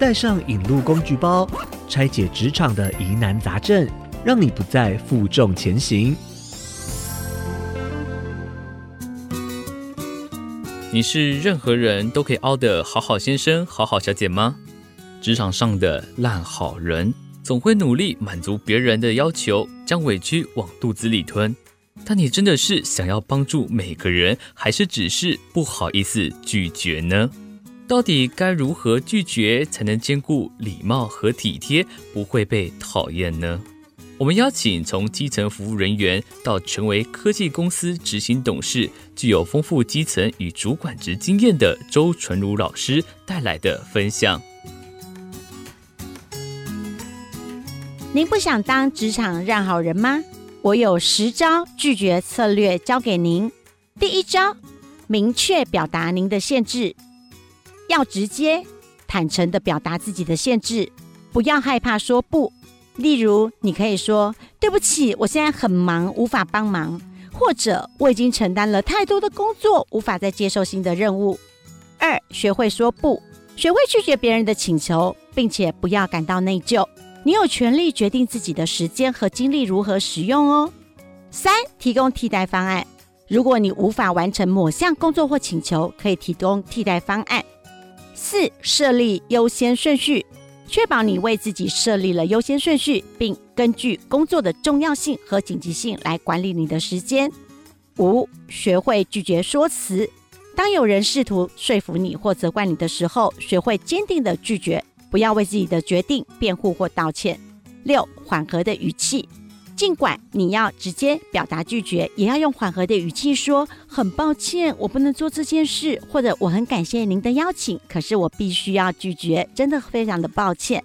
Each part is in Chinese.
带上引路工具包，拆解职场的疑难杂症，让你不再负重前行。你是任何人都可以凹的好好先生、好好小姐吗？职场上的烂好人，总会努力满足别人的要求，将委屈往肚子里吞。但你真的是想要帮助每个人，还是只是不好意思拒绝呢？到底该如何拒绝才能兼顾礼貌和体贴，不会被讨厌呢？我们邀请从基层服务人员到成为科技公司执行董事，具有丰富基层与主管职经验的周纯如老师带来的分享。您不想当职场让好人吗？我有十招拒绝策略教给您。第一招，明确表达您的限制，要直接、坦诚的表达自己的限制，不要害怕说不。例如，你可以说：“对不起，我现在很忙，无法帮忙。”或者“我已经承担了太多的工作，无法再接受新的任务。”二，学会说不，学会拒绝别人的请求，并且不要感到内疚。你有权利决定自己的时间和精力如何使用哦。三、提供替代方案。如果你无法完成某项工作或请求，可以提供替代方案。四、设立优先顺序，确保你为自己设立了优先顺序，并根据工作的重要性和紧急性来管理你的时间。五、学会拒绝说辞。当有人试图说服你或责怪你的时候，学会坚定地拒绝。不要为自己的决定辩护或道歉。六、缓和的语气，尽管你要直接表达拒绝，也要用缓和的语气说：“很抱歉，我不能做这件事。”或者“我很感谢您的邀请，可是我必须要拒绝，真的非常的抱歉。”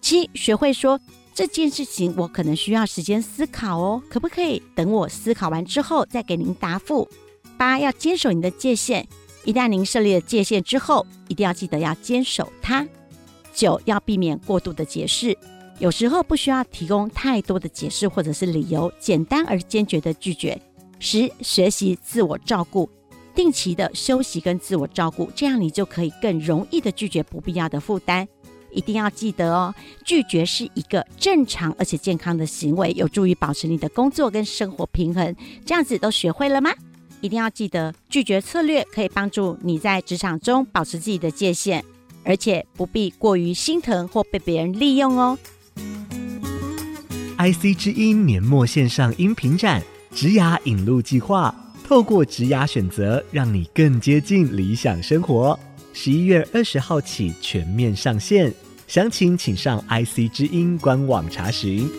七、学会说这件事情我可能需要时间思考哦，可不可以等我思考完之后再给您答复？八、要坚守你的界限，一旦您设立了界限之后，一定要记得要坚守它。九，要避免过度的解释，有时候不需要提供太多的解释或者是理由，简单而坚决的拒绝。十，学习自我照顾，定期的休息跟自我照顾，这样你就可以更容易的拒绝不必要的负担。一定要记得哦，拒绝是一个正常而且健康的行为，有助于保持你的工作跟生活平衡。这样子都学会了吗？一定要记得，拒绝策略可以帮助你在职场中保持自己的界限。而且不必过于心疼或被别人利用哦。IC 之音年末线上音频展《职涯引路计划》，透过职涯选择，让你更接近理想生活。十一月二十号起全面上线，详情请上 IC 之音官网查询。